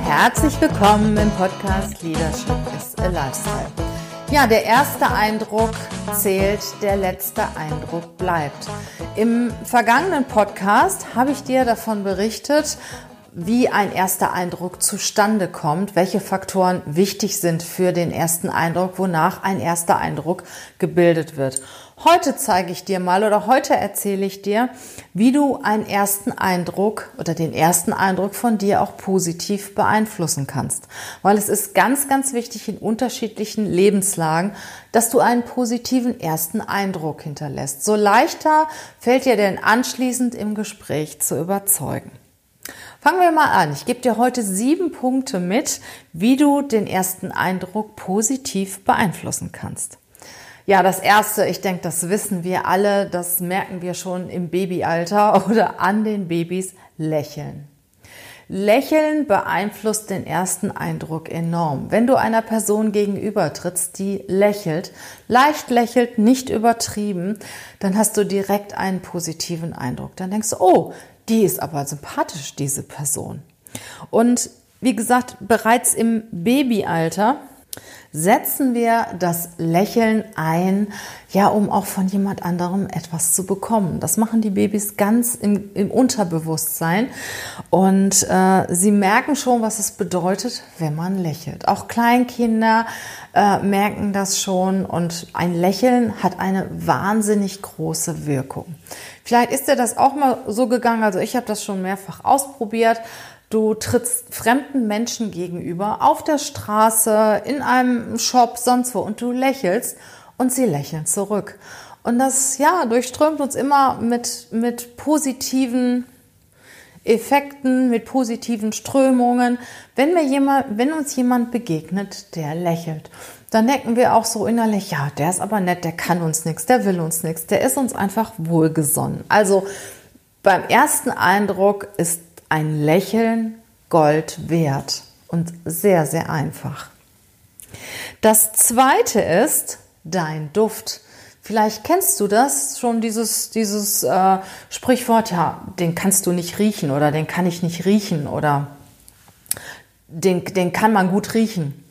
herzlich willkommen im Podcast Leadership is a Lifestyle. Ja, der erste Eindruck zählt, der letzte Eindruck bleibt. Im vergangenen Podcast habe ich dir davon berichtet, wie ein erster Eindruck zustande kommt, welche Faktoren wichtig sind für den ersten Eindruck, wonach ein erster Eindruck gebildet wird. Heute zeige ich dir mal oder heute erzähle ich dir, wie du einen ersten Eindruck oder den ersten Eindruck von dir auch positiv beeinflussen kannst. Weil es ist ganz, ganz wichtig in unterschiedlichen Lebenslagen, dass du einen positiven ersten Eindruck hinterlässt. So leichter fällt dir denn anschließend im Gespräch zu überzeugen. Fangen wir mal an. Ich gebe dir heute sieben Punkte mit, wie du den ersten Eindruck positiv beeinflussen kannst. Ja, das erste, ich denke, das wissen wir alle, das merken wir schon im Babyalter oder an den Babys, lächeln. Lächeln beeinflusst den ersten Eindruck enorm. Wenn du einer Person gegenüber trittst, die lächelt, leicht lächelt, nicht übertrieben, dann hast du direkt einen positiven Eindruck. Dann denkst du, oh, die ist aber sympathisch, diese Person. Und wie gesagt, bereits im Babyalter setzen wir das Lächeln ein, ja, um auch von jemand anderem etwas zu bekommen. Das machen die Babys ganz im, im Unterbewusstsein und äh, sie merken schon, was es bedeutet, wenn man lächelt. Auch Kleinkinder äh, merken das schon und ein Lächeln hat eine wahnsinnig große Wirkung. Vielleicht ist dir das auch mal so gegangen, also ich habe das schon mehrfach ausprobiert. Du trittst fremden Menschen gegenüber auf der Straße, in einem Shop, sonst wo und du lächelst und sie lächeln zurück. Und das, ja, durchströmt uns immer mit, mit positiven Effekten, mit positiven Strömungen. Wenn, wir jemand, wenn uns jemand begegnet, der lächelt, dann denken wir auch so innerlich, ja, der ist aber nett, der kann uns nichts, der will uns nichts, der ist uns einfach wohlgesonnen. Also beim ersten Eindruck ist ein Lächeln Gold wert und sehr, sehr einfach. Das zweite ist dein Duft. Vielleicht kennst du das schon, dieses, dieses äh, Sprichwort, ja, den kannst du nicht riechen oder den kann ich nicht riechen oder den, den kann man gut riechen.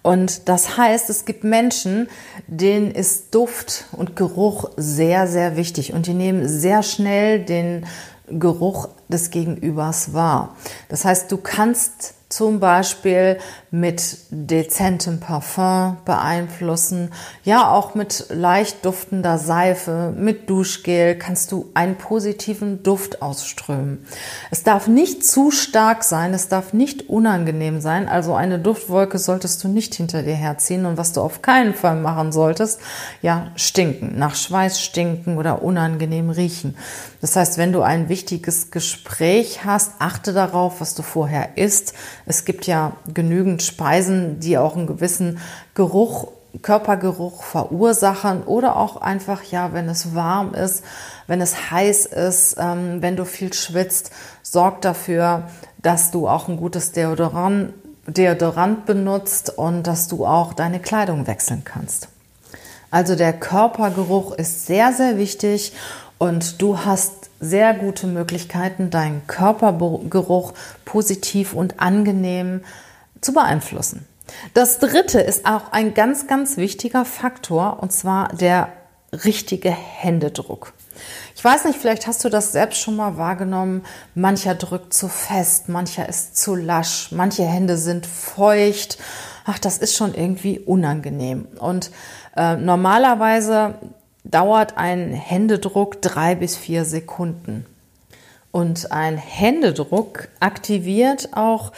Und das heißt, es gibt Menschen, denen ist Duft und Geruch sehr, sehr wichtig und die nehmen sehr schnell den Geruch des Gegenübers wahr. Das heißt, du kannst zum Beispiel mit dezentem Parfum beeinflussen. Ja, auch mit leicht duftender Seife, mit Duschgel kannst du einen positiven Duft ausströmen. Es darf nicht zu stark sein, es darf nicht unangenehm sein. Also eine Duftwolke solltest du nicht hinter dir herziehen. Und was du auf keinen Fall machen solltest, ja, stinken, nach Schweiß stinken oder unangenehm riechen. Das heißt, wenn du ein wichtiges Gespräch hast, achte darauf, was du vorher isst. Es gibt ja genügend Speisen, die auch einen gewissen Geruch, Körpergeruch verursachen oder auch einfach, ja, wenn es warm ist, wenn es heiß ist, ähm, wenn du viel schwitzt, sorg dafür, dass du auch ein gutes Deodorant, Deodorant benutzt und dass du auch deine Kleidung wechseln kannst. Also der Körpergeruch ist sehr, sehr wichtig und du hast sehr gute Möglichkeiten, deinen Körpergeruch positiv und angenehm zu beeinflussen. Das dritte ist auch ein ganz, ganz wichtiger Faktor und zwar der richtige Händedruck. Ich weiß nicht, vielleicht hast du das selbst schon mal wahrgenommen. Mancher drückt zu fest, mancher ist zu lasch, manche Hände sind feucht. Ach, das ist schon irgendwie unangenehm. Und äh, normalerweise dauert ein Händedruck drei bis vier Sekunden. Und ein Händedruck aktiviert auch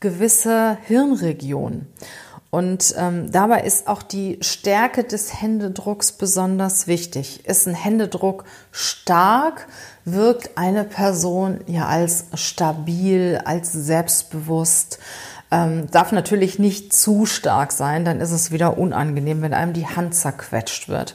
gewisse Hirnregionen. Und ähm, dabei ist auch die Stärke des Händedrucks besonders wichtig. Ist ein Händedruck stark, wirkt eine Person ja als stabil, als selbstbewusst. Ähm, darf natürlich nicht zu stark sein, dann ist es wieder unangenehm, wenn einem die Hand zerquetscht wird.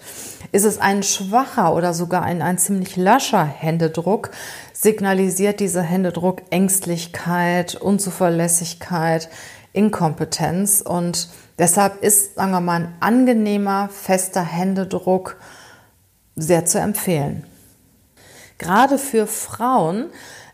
Ist es ein schwacher oder sogar ein, ein ziemlich lascher Händedruck, signalisiert dieser Händedruck Ängstlichkeit, Unzuverlässigkeit, Inkompetenz und deshalb ist, sagen wir mal, ein angenehmer, fester Händedruck sehr zu empfehlen. Gerade für Frauen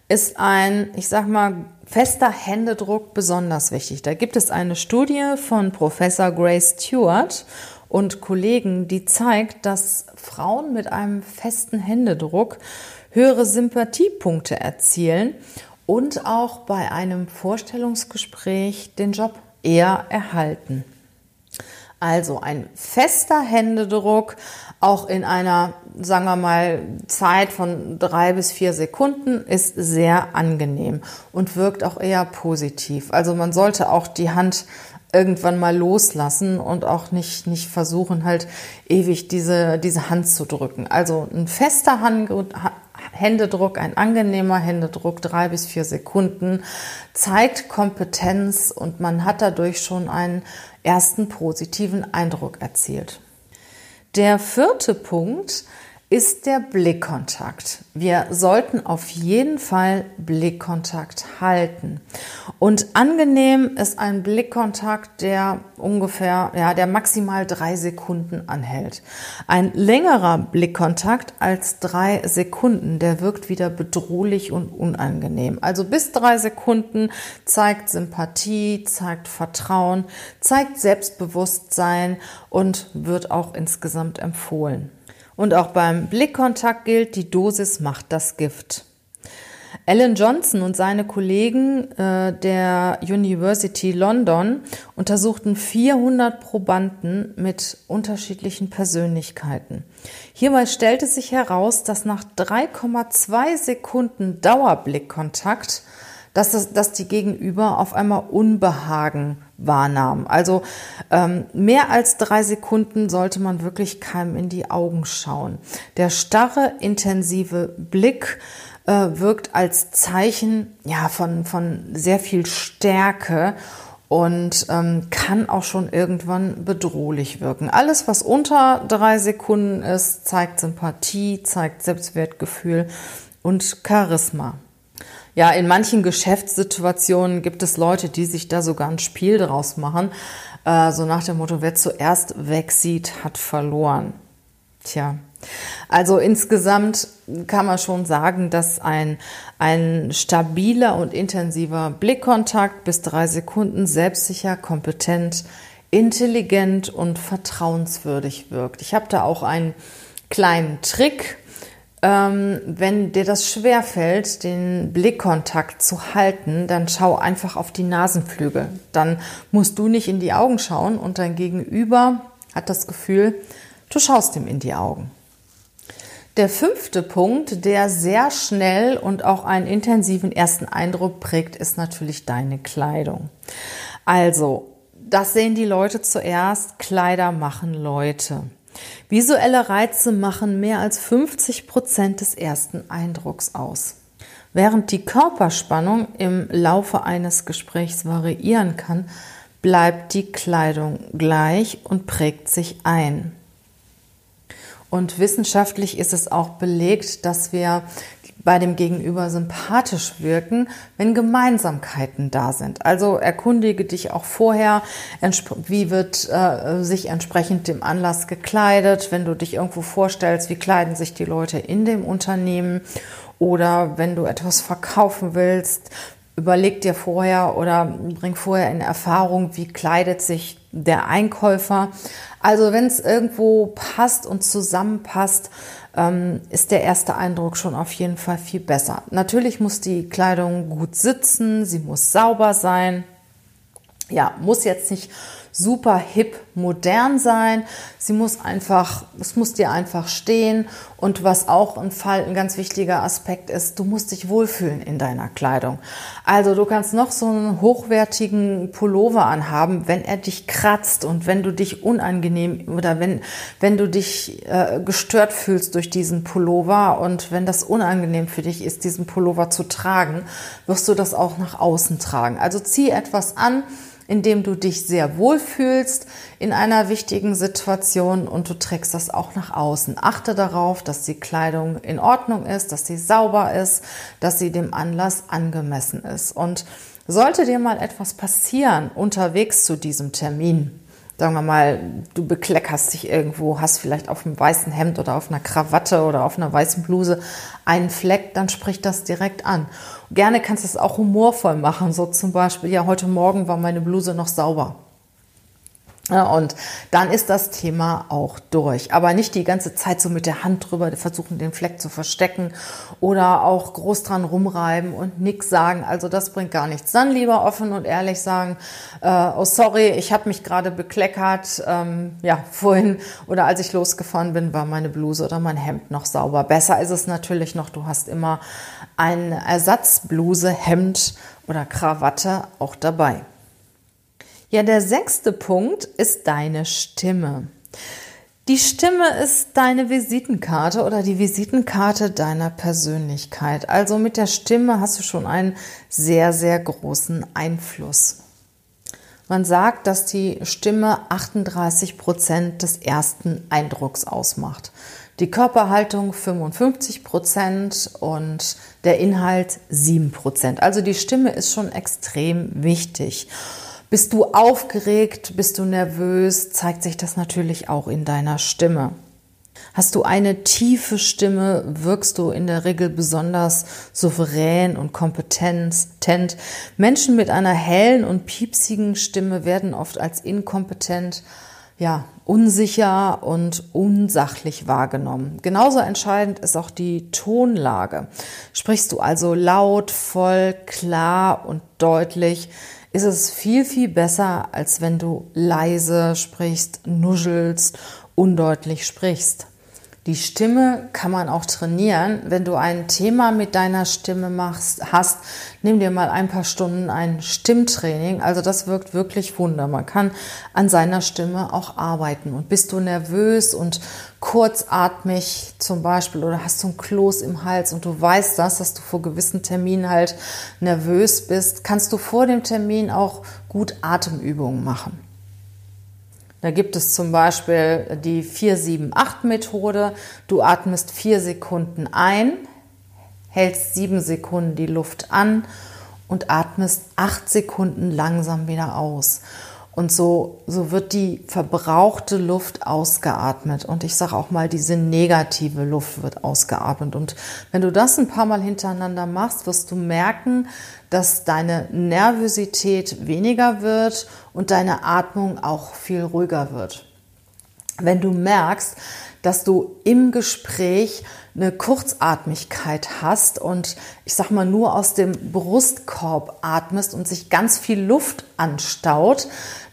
ist ein, ich sag mal, fester Händedruck besonders wichtig. Da gibt es eine Studie von Professor Grace Stewart und Kollegen, die zeigt, dass Frauen mit einem festen Händedruck höhere Sympathiepunkte erzielen und auch bei einem Vorstellungsgespräch den Job eher erhalten. Also ein fester Händedruck, auch in einer, sagen wir mal, Zeit von drei bis vier Sekunden ist sehr angenehm und wirkt auch eher positiv. Also man sollte auch die Hand irgendwann mal loslassen und auch nicht, nicht versuchen, halt ewig diese, diese Hand zu drücken. Also ein fester Hand, Händedruck, ein angenehmer Händedruck, drei bis vier Sekunden, zeigt Kompetenz und man hat dadurch schon einen ersten positiven Eindruck erzielt. Der vierte Punkt ist der Blickkontakt. Wir sollten auf jeden Fall Blickkontakt halten. Und angenehm ist ein Blickkontakt, der ungefähr, ja, der maximal drei Sekunden anhält. Ein längerer Blickkontakt als drei Sekunden, der wirkt wieder bedrohlich und unangenehm. Also bis drei Sekunden zeigt Sympathie, zeigt Vertrauen, zeigt Selbstbewusstsein und wird auch insgesamt empfohlen. Und auch beim Blickkontakt gilt, die Dosis macht das Gift. Alan Johnson und seine Kollegen äh, der University London untersuchten 400 Probanden mit unterschiedlichen Persönlichkeiten. Hierbei stellte sich heraus, dass nach 3,2 Sekunden Dauerblickkontakt dass, das, dass die Gegenüber auf einmal Unbehagen wahrnahmen. Also ähm, mehr als drei Sekunden sollte man wirklich keinem in die Augen schauen. Der starre, intensive Blick äh, wirkt als Zeichen ja, von, von sehr viel Stärke und ähm, kann auch schon irgendwann bedrohlich wirken. Alles, was unter drei Sekunden ist, zeigt Sympathie, zeigt Selbstwertgefühl und Charisma. Ja, in manchen Geschäftssituationen gibt es Leute, die sich da sogar ein Spiel draus machen. Äh, so nach dem Motto, wer zuerst wegsieht, hat verloren. Tja. Also insgesamt kann man schon sagen, dass ein, ein stabiler und intensiver Blickkontakt bis drei Sekunden selbstsicher, kompetent, intelligent und vertrauenswürdig wirkt. Ich habe da auch einen kleinen Trick ähm, wenn dir das schwer fällt, den Blickkontakt zu halten, dann schau einfach auf die Nasenflügel. Dann musst du nicht in die Augen schauen und dein Gegenüber hat das Gefühl, du schaust ihm in die Augen. Der fünfte Punkt, der sehr schnell und auch einen intensiven ersten Eindruck prägt, ist natürlich deine Kleidung. Also, das sehen die Leute zuerst. Kleider machen Leute. Visuelle Reize machen mehr als 50 Prozent des ersten Eindrucks aus. Während die Körperspannung im Laufe eines Gesprächs variieren kann, bleibt die Kleidung gleich und prägt sich ein. Und wissenschaftlich ist es auch belegt, dass wir bei dem Gegenüber sympathisch wirken, wenn Gemeinsamkeiten da sind. Also erkundige dich auch vorher, wie wird äh, sich entsprechend dem Anlass gekleidet, wenn du dich irgendwo vorstellst, wie kleiden sich die Leute in dem Unternehmen oder wenn du etwas verkaufen willst, überleg dir vorher oder bring vorher in Erfahrung, wie kleidet sich der Einkäufer. Also wenn es irgendwo passt und zusammenpasst, ist der erste Eindruck schon auf jeden Fall viel besser. Natürlich muss die Kleidung gut sitzen, sie muss sauber sein. Ja, muss jetzt nicht super hip modern sein. Sie muss einfach, es muss dir einfach stehen. Und was auch ein Fall, ein ganz wichtiger Aspekt ist, du musst dich wohlfühlen in deiner Kleidung. Also du kannst noch so einen hochwertigen Pullover anhaben, wenn er dich kratzt und wenn du dich unangenehm oder wenn, wenn du dich äh, gestört fühlst durch diesen Pullover und wenn das unangenehm für dich ist, diesen Pullover zu tragen, wirst du das auch nach außen tragen. Also zieh etwas an, in dem du dich sehr wohl fühlst in einer wichtigen Situation und du trägst das auch nach außen. Achte darauf, dass die Kleidung in Ordnung ist, dass sie sauber ist, dass sie dem Anlass angemessen ist. Und sollte dir mal etwas passieren unterwegs zu diesem Termin, sagen wir mal, du bekleckerst dich irgendwo, hast vielleicht auf einem weißen Hemd oder auf einer Krawatte oder auf einer weißen Bluse einen Fleck, dann sprich das direkt an. Gerne kannst du es auch humorvoll machen, so zum Beispiel, ja, heute Morgen war meine Bluse noch sauber. Ja, und dann ist das Thema auch durch. Aber nicht die ganze Zeit so mit der Hand drüber versuchen, den Fleck zu verstecken oder auch groß dran rumreiben und nix sagen. Also das bringt gar nichts. Dann lieber offen und ehrlich sagen, äh, oh sorry, ich habe mich gerade bekleckert. Ähm, ja, vorhin oder als ich losgefahren bin, war meine Bluse oder mein Hemd noch sauber. Besser ist es natürlich noch, du hast immer eine Ersatzbluse, Hemd oder Krawatte auch dabei. Ja, der sechste Punkt ist deine Stimme. Die Stimme ist deine Visitenkarte oder die Visitenkarte deiner Persönlichkeit. Also mit der Stimme hast du schon einen sehr, sehr großen Einfluss. Man sagt, dass die Stimme 38 Prozent des ersten Eindrucks ausmacht. Die Körperhaltung 55 Prozent und der Inhalt 7 Prozent. Also die Stimme ist schon extrem wichtig. Bist du aufgeregt, bist du nervös, zeigt sich das natürlich auch in deiner Stimme. Hast du eine tiefe Stimme, wirkst du in der Regel besonders souverän und kompetent. Menschen mit einer hellen und piepsigen Stimme werden oft als inkompetent, ja, unsicher und unsachlich wahrgenommen. Genauso entscheidend ist auch die Tonlage. Sprichst du also laut, voll, klar und deutlich, ist es viel, viel besser, als wenn du leise sprichst, nuschelst, undeutlich sprichst. Die Stimme kann man auch trainieren. Wenn du ein Thema mit deiner Stimme machst, hast, nimm dir mal ein paar Stunden ein Stimmtraining. Also das wirkt wirklich Wunder. Man kann an seiner Stimme auch arbeiten. Und bist du nervös und kurzatmig zum Beispiel oder hast du ein Kloß im Hals und du weißt das, dass du vor gewissen Terminen halt nervös bist, kannst du vor dem Termin auch gut Atemübungen machen. Da gibt es zum Beispiel die 4-7-8-Methode. Du atmest vier Sekunden ein, hältst sieben Sekunden die Luft an und atmest acht Sekunden langsam wieder aus. Und so, so wird die verbrauchte Luft ausgeatmet. Und ich sage auch mal, diese negative Luft wird ausgeatmet. Und wenn du das ein paar Mal hintereinander machst, wirst du merken, dass deine Nervosität weniger wird und deine Atmung auch viel ruhiger wird. Wenn du merkst, dass du im Gespräch eine Kurzatmigkeit hast und ich sag mal nur aus dem Brustkorb atmest und sich ganz viel Luft anstaut,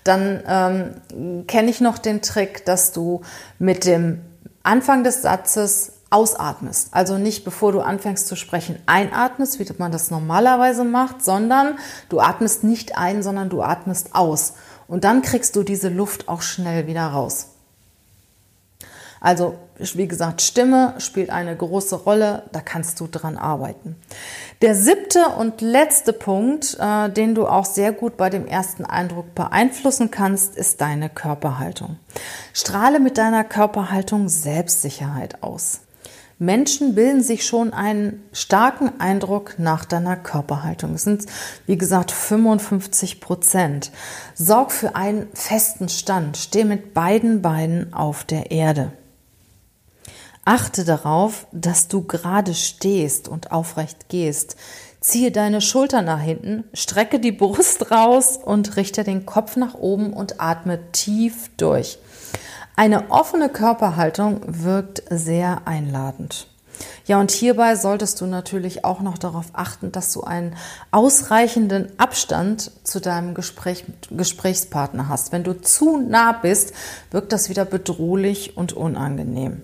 dann ähm, kenne ich noch den Trick, dass du mit dem Anfang des Satzes ausatmest. Also nicht bevor du anfängst zu sprechen einatmest, wie man das normalerweise macht, sondern du atmest nicht ein, sondern du atmest aus. Und dann kriegst du diese Luft auch schnell wieder raus. Also, wie gesagt, Stimme spielt eine große Rolle, da kannst du dran arbeiten. Der siebte und letzte Punkt, äh, den du auch sehr gut bei dem ersten Eindruck beeinflussen kannst, ist deine Körperhaltung. Strahle mit deiner Körperhaltung Selbstsicherheit aus. Menschen bilden sich schon einen starken Eindruck nach deiner Körperhaltung. Es sind, wie gesagt, 55 Prozent. Sorg für einen festen Stand. Steh mit beiden Beinen auf der Erde. Achte darauf, dass du gerade stehst und aufrecht gehst. Ziehe deine Schultern nach hinten, strecke die Brust raus und richte den Kopf nach oben und atme tief durch. Eine offene Körperhaltung wirkt sehr einladend. Ja, und hierbei solltest du natürlich auch noch darauf achten, dass du einen ausreichenden Abstand zu deinem Gespräch, Gesprächspartner hast. Wenn du zu nah bist, wirkt das wieder bedrohlich und unangenehm.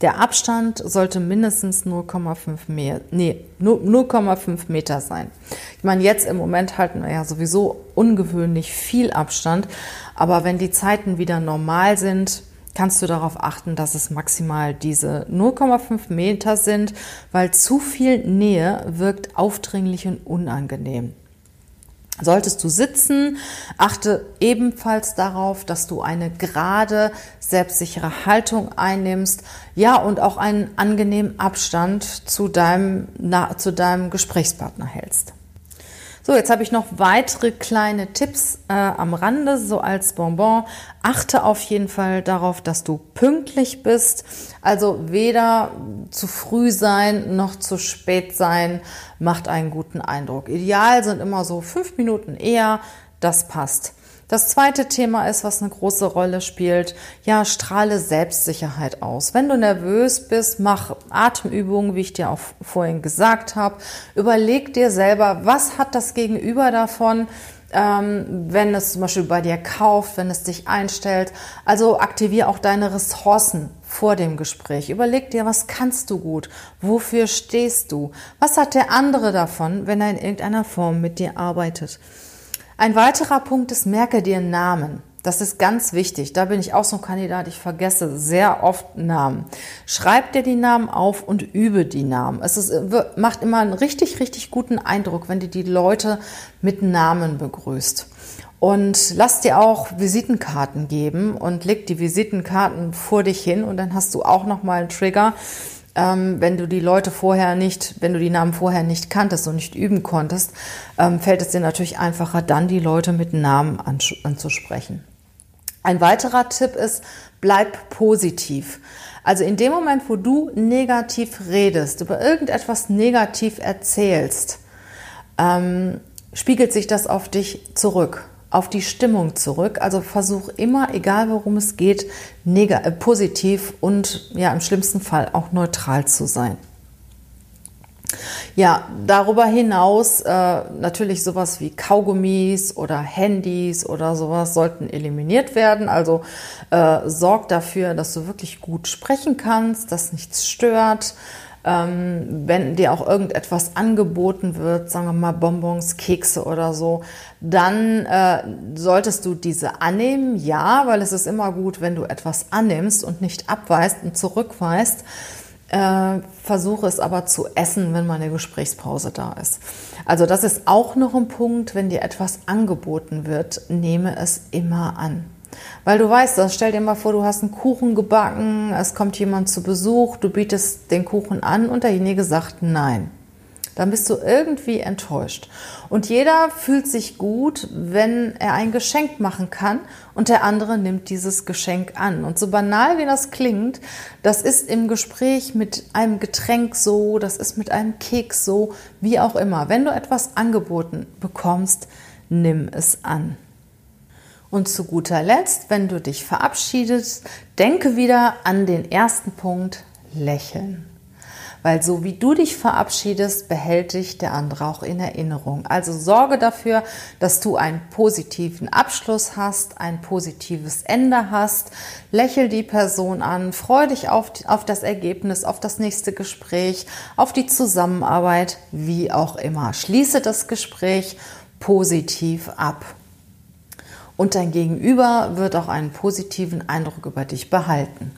Der Abstand sollte mindestens 0,5 Meter, nee, 0,5 Meter sein. Ich meine, jetzt im Moment halten wir ja sowieso ungewöhnlich viel Abstand, aber wenn die Zeiten wieder normal sind, kannst du darauf achten, dass es maximal diese 0,5 Meter sind, weil zu viel Nähe wirkt aufdringlich und unangenehm. Solltest du sitzen, achte ebenfalls darauf, dass du eine gerade, selbstsichere Haltung einnimmst, ja, und auch einen angenehmen Abstand zu deinem, na, zu deinem Gesprächspartner hältst. So, jetzt habe ich noch weitere kleine Tipps äh, am Rande, so als Bonbon. Achte auf jeden Fall darauf, dass du pünktlich bist. Also weder zu früh sein noch zu spät sein macht einen guten Eindruck. Ideal sind immer so fünf Minuten eher. Das passt. Das zweite Thema ist, was eine große Rolle spielt. Ja, strahle Selbstsicherheit aus. Wenn du nervös bist, mach Atemübungen, wie ich dir auch vorhin gesagt habe. Überleg dir selber, was hat das Gegenüber davon? Ähm, wenn es zum Beispiel bei dir kauft, wenn es dich einstellt. Also aktiviere auch deine Ressourcen vor dem Gespräch. Überleg dir, was kannst du gut? Wofür stehst du? Was hat der andere davon, wenn er in irgendeiner Form mit dir arbeitet? Ein weiterer Punkt ist, merke dir Namen. Das ist ganz wichtig. Da bin ich auch so ein Kandidat. Ich vergesse sehr oft Namen. Schreib dir die Namen auf und übe die Namen. Es ist, macht immer einen richtig, richtig guten Eindruck, wenn du die Leute mit Namen begrüßt. Und lass dir auch Visitenkarten geben und leg die Visitenkarten vor dich hin und dann hast du auch nochmal einen Trigger, ähm, wenn du die Leute vorher nicht, wenn du die Namen vorher nicht kanntest und nicht üben konntest, ähm, fällt es dir natürlich einfacher, dann die Leute mit Namen anzusprechen. Ein weiterer Tipp ist, bleib positiv. Also in dem Moment, wo du negativ redest, über irgendetwas negativ erzählst, ähm, spiegelt sich das auf dich zurück auf die Stimmung zurück. Also versuch immer, egal worum es geht, äh, positiv und ja im schlimmsten Fall auch neutral zu sein. Ja, darüber hinaus äh, natürlich sowas wie Kaugummis oder Handys oder sowas sollten eliminiert werden. Also äh, sorg dafür, dass du wirklich gut sprechen kannst, dass nichts stört. Ähm, wenn dir auch irgendetwas angeboten wird, sagen wir mal Bonbons, Kekse oder so, dann äh, solltest du diese annehmen, ja, weil es ist immer gut, wenn du etwas annimmst und nicht abweist und zurückweist. Äh, versuche es aber zu essen, wenn mal eine Gesprächspause da ist. Also das ist auch noch ein Punkt, wenn dir etwas angeboten wird, nehme es immer an. Weil du weißt das, stell dir mal vor, du hast einen Kuchen gebacken, es kommt jemand zu Besuch, du bietest den Kuchen an und derjenige sagt nein. Dann bist du irgendwie enttäuscht. Und jeder fühlt sich gut, wenn er ein Geschenk machen kann und der andere nimmt dieses Geschenk an. Und so banal wie das klingt, das ist im Gespräch mit einem Getränk so, das ist mit einem Keks so, wie auch immer. Wenn du etwas angeboten bekommst, nimm es an. Und zu guter Letzt, wenn du dich verabschiedest, denke wieder an den ersten Punkt, lächeln. Weil so wie du dich verabschiedest, behält dich der andere auch in Erinnerung. Also sorge dafür, dass du einen positiven Abschluss hast, ein positives Ende hast. Lächel die Person an, freu dich auf, auf das Ergebnis, auf das nächste Gespräch, auf die Zusammenarbeit, wie auch immer. Schließe das Gespräch positiv ab und dein Gegenüber wird auch einen positiven Eindruck über dich behalten.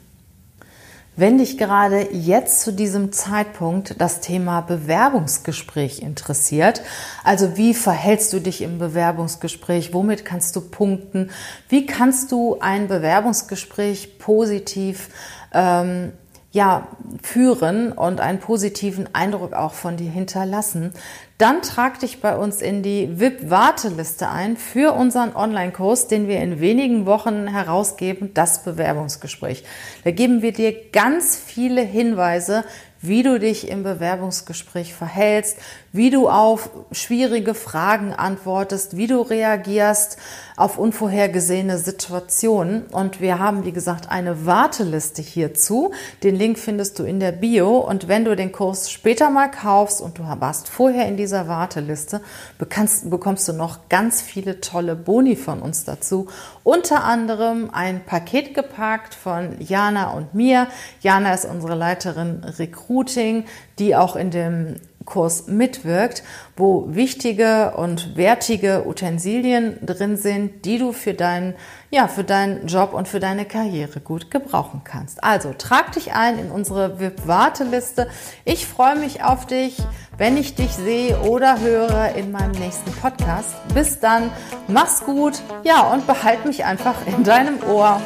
Wenn dich gerade jetzt zu diesem Zeitpunkt das Thema Bewerbungsgespräch interessiert, also wie verhältst du dich im Bewerbungsgespräch, womit kannst du punkten, wie kannst du ein Bewerbungsgespräch positiv ähm, ja, führen und einen positiven Eindruck auch von dir hinterlassen, dann trag dich bei uns in die VIP-Warteliste ein für unseren Online-Kurs, den wir in wenigen Wochen herausgeben, das Bewerbungsgespräch. Da geben wir dir ganz viele Hinweise, wie du dich im Bewerbungsgespräch verhältst, wie du auf schwierige Fragen antwortest, wie du reagierst auf unvorhergesehene Situationen. Und wir haben, wie gesagt, eine Warteliste hierzu. Den Link findest du in der Bio. Und wenn du den Kurs später mal kaufst und du warst vorher in dieser Warteliste, bekommst, du noch ganz viele tolle Boni von uns dazu. Unter anderem ein Paket gepackt von Jana und mir. Jana ist unsere Leiterin Recruiting, die auch in dem Kurs mitwirkt, wo wichtige und wertige Utensilien drin sind, die du für deinen, ja, für deinen Job und für deine Karriere gut gebrauchen kannst. Also trag dich ein in unsere VIP-Warteliste. Ich freue mich auf dich, wenn ich dich sehe oder höre in meinem nächsten Podcast. Bis dann, mach's gut, ja, und behalt mich einfach in deinem Ohr.